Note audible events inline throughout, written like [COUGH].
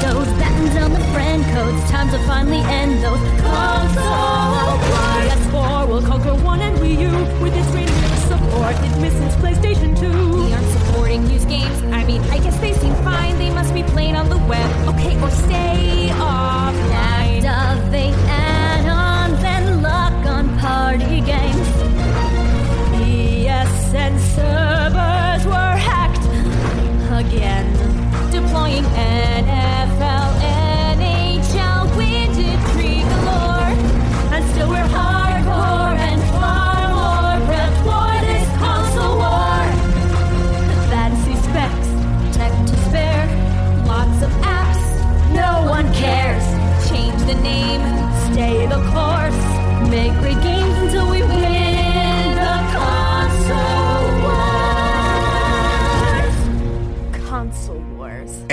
those, batten down the friend codes. Time to finally end those console wars. PS4 will conquer one and Wii U with its renewed support. It misses PlayStation 2. Course, make great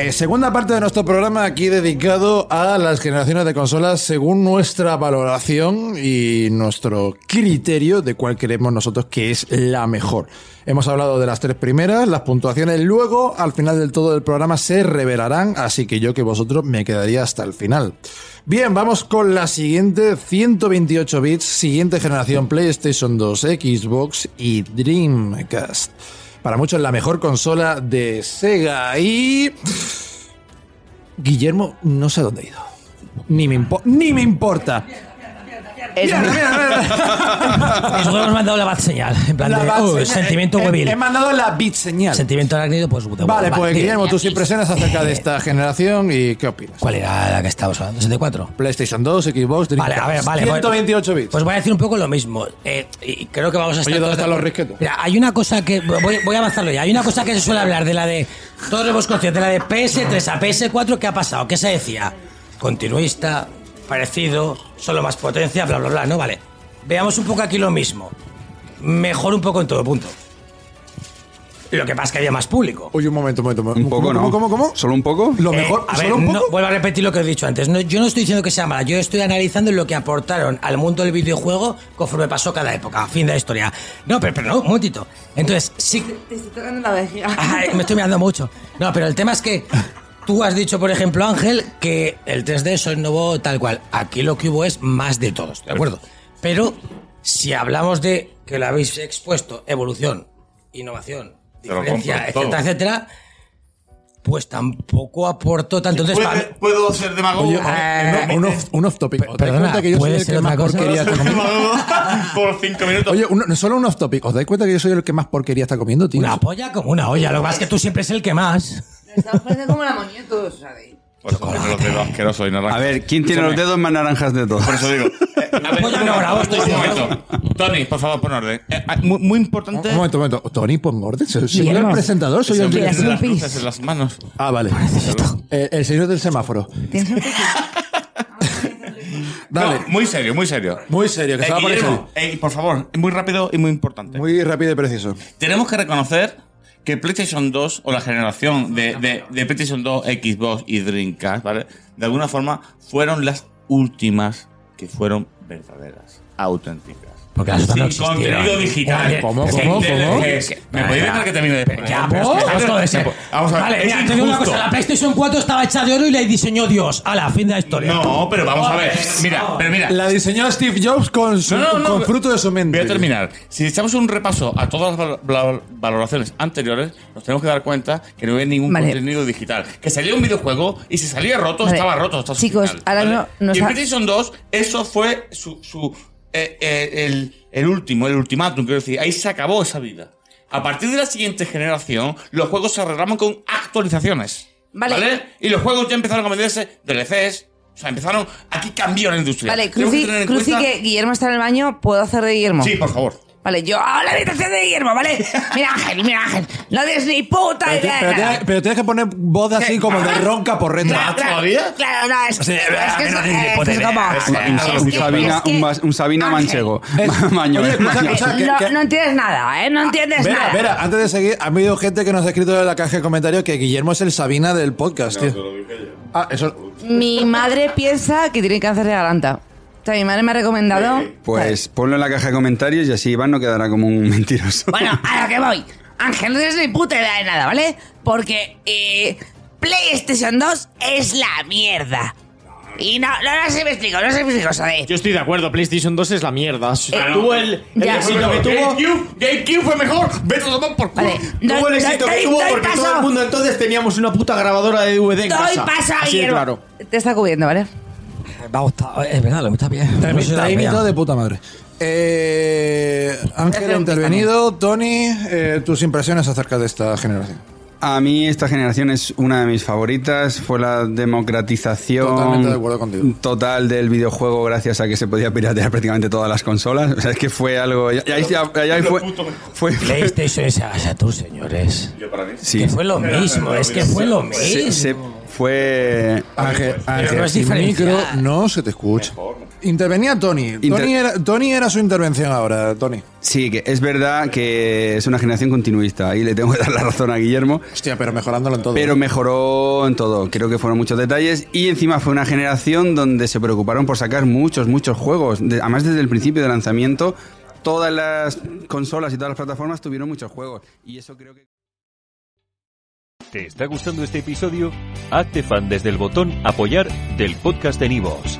Eh, segunda parte de nuestro programa aquí dedicado a las generaciones de consolas según nuestra valoración y nuestro criterio de cuál creemos nosotros que es la mejor. Hemos hablado de las tres primeras, las puntuaciones luego al final del todo del programa se revelarán, así que yo que vosotros me quedaría hasta el final. Bien, vamos con la siguiente 128 bits, siguiente generación PlayStation 2, Xbox y Dreamcast. Para muchos la mejor consola de Sega y... Guillermo no sé dónde ha ido. Ni me, impo- ni me importa. Mira, mira, mira. [LAUGHS] Nosotros hemos mandado la bat señal. En plan La de, "Uh, señal. sentimiento he- huevil. He mandado la bit señal. Sentimiento arácnido, pues. de- Vale, pues. Guillermo, tus impresiones acerca de esta generación y qué opinas. ¿Cuál era la que estábamos hablando? ¿64? PlayStation 2, Xbox, Vale, a ver, vale. 128 bits. Pues voy a decir un poco lo mismo. Eh, y creo que vamos a estar. Oye, ¿dónde están los risquetos? Mira, hay una cosa que. Voy, voy a avanzarlo ya. Hay una cosa que se suele hablar de la de. Todos hemos conscientes, de la de PS3 a PS4. ¿Qué ha pasado? ¿Qué se decía? Continuista, parecido, solo más potencia, bla, bla, bla. No, vale. Veamos un poco aquí lo mismo. Mejor un poco en todo punto. Lo que pasa es que había más público. Oye, un momento, un momento. un momento. Un poco, ¿Cómo, ¿no? ¿Cómo, cómo, cómo? ¿Solo un poco? Lo Eh, mejor, a ¿solo ver, un no, poco? vuelvo a repetir lo que he dicho antes. No, yo no estoy diciendo que sea mala, yo estoy analizando lo que aportaron al mundo del videojuego conforme pasó cada época, fin de la historia. No, pero, pero no, un momentito. Entonces, sí. Te estoy tocando la vejiga. Ay, me estoy mirando mucho. No, pero el tema es que tú has dicho, por ejemplo, Ángel, que el 3D se innovó tal cual. Aquí lo que hubo es más de todos, ¿de acuerdo? Pero si hablamos de que lo habéis expuesto, evolución, innovación, Te diferencia, compro todo. etcétera, etcétera, pues tampoco aportó tanto. Entonces, ¿Puede- pa- ¿Puedo ser demagogo? Oye, Eh, un, off, un off topic. ¿Os dais perdona, cuenta que yo soy ¿puede el ser que más otra cosa? porquería está ¿Puedo ser comiendo? [LAUGHS] por cinco minutos? Oye, un- solo un off topic. ¿Os dais cuenta que yo soy el que más porquería está comiendo, tío? una polla como una olla. Lo que pasa es que tú siempre es el que más. Estamos poniendo como la moñetos, ¿sabéis? Por eso los dedos asquerosos y naranjas. A ver, ¿quién tiene los dedos más naranjas de todos? Por eso digo. Eh, a ver, un- grabo, estoy un momento. Tony, por favor, pon orden. Eh, ah, muy, muy importante. Un momento, un momento. Tony, pon orden. Soy soy yo el presentador, soy el hombre ¿Quieres tiene un las pis? luces en las manos. Ah, vale. Eh, el señor del semáforo. ¿Tienes un? Dale. No, muy serio, muy serio. Muy serio, que se Eh, va a poner Guillermo, serio. eh, por favor, muy rápido y muy importante. Muy rápido y preciso. Tenemos que reconocer que PlayStation 2 o la generación de, de- PlayStation 2, Xbox y Dreamcast, ¿vale? De alguna forma fueron las últimas que fueron verdaderas, auténticas. Porque las otras no Sin existieron. contenido digital. ¿Cómo, sin cómo, cómo? DLCs. ¿Me podéis dejar que termine de Ya, exponer? pero es que estamos todo ese. Vamos a ver, Vale, es mira, te digo una injusto. cosa. La PlayStation 4 estaba hecha de oro y la diseñó Dios. A la fin de la historia. No, pero vamos a ver. Mira, pero mira. La diseñó Steve Jobs con, su, No, no, no, con fruto de su mente. Voy a terminar. Si echamos un repaso a todas las val- val- valoraciones anteriores, nos tenemos que dar cuenta que no hay ningún Vale. contenido digital. Que salía un videojuego y si salía roto, Vale. estaba roto. Estaba Chicos, final, ahora no- nos y en ha- PlayStation 2, eso fue su, su eh, eh, el, el último, el ultimátum, quiero decir. Ahí se acabó esa vida. A partir de la siguiente generación, los juegos se arreglaban con actualizaciones. Vale. Y los juegos ya empezaron a venderse DLCs. O sea, empezaron. Aquí cambió la industria. Vale, que Cruci, cuenta- que Guillermo está en el baño, ¿puedo hacer de Guillermo? Sí, por favor. Vale, yo hago la habitación de Guillermo, ¿vale? [LAUGHS] Mira Ángel, mira Ángel, no des ni puta Pero, ti- idea. pero tienes, pero tienes que poner voz así como de ronca por retro. Claro, ¿Todavía? Claro, no, es, es que es, es idea. como- Es Un, un- es Sabina, es un, Bas- un Sabina Ángel. manchego. Es- [LAUGHS] Maño. Oye, que- no, que- no entiendes nada, ¿eh? No entiendes Vera, nada. Vera, antes de seguir, ha habido gente que nos ha escrito en la caja de comentarios que Guillermo es el Sabina del podcast, tío. Ah, eso. Mi madre piensa que tiene cáncer de garganta. Sea, mi madre me ha recomendado... Pues ponlo en la caja de comentarios y así Iván no quedará como un [LAUGHS] mentiroso. Bueno, a lo que voy. Ángel, no tienes ni puta idea de nada, ¿vale? Porque eh, PlayStation 2 es la mierda. Y no, no, no sé si me explico, no sé si me explico, joder. Yo estoy de acuerdo, PlayStation 2 es la mierda. Tuvo el, el Ya. éxito que tuvo. GameCube, GameCube fue mejor. Vete a tomar por culo. Vale, Tuvo el doy- éxito doy- que tuvo doy porque paso. todo el mundo entonces teníamos una puta grabadora de DVD en Doy casa. paso a Así de claro. Te está cubriendo, ¿vale? Ha gustado, es verdad, lo está bien. Te, No te imitado pena. de puta madre. Eh, Ángel ha intervenido. Tony, eh, tus impresiones acerca de esta generación. A mí esta generación es una de mis favoritas. Fue la democratización de total del videojuego gracias a que se podía piratear prácticamente todas las consolas. O sea, es que fue algo... ya- ya- ya- ya fue, fue, PlayStation es a tus señores. sí. Que fue lo mismo, es que fue lo mismo. Se- se- fue... Ángel, Ángel, no micro no se te escucha. Intervenía Tony. Inter- Tony, era, Tony era su intervención ahora, Tony. Sí, que es verdad que es una generación continuista. Ahí le tengo que dar la razón a Guillermo. Hostia, pero mejorándolo en todo. Pero mejoró en todo. Creo que fueron muchos detalles. Y encima fue una generación donde se preocuparon por sacar muchos, muchos juegos. De- además, desde el principio de lanzamiento, todas las consolas y todas las plataformas tuvieron muchos juegos. Y eso creo que. ¿Te está gustando este episodio? Hazte fan desde el botón Apoyar del podcast de Nivos.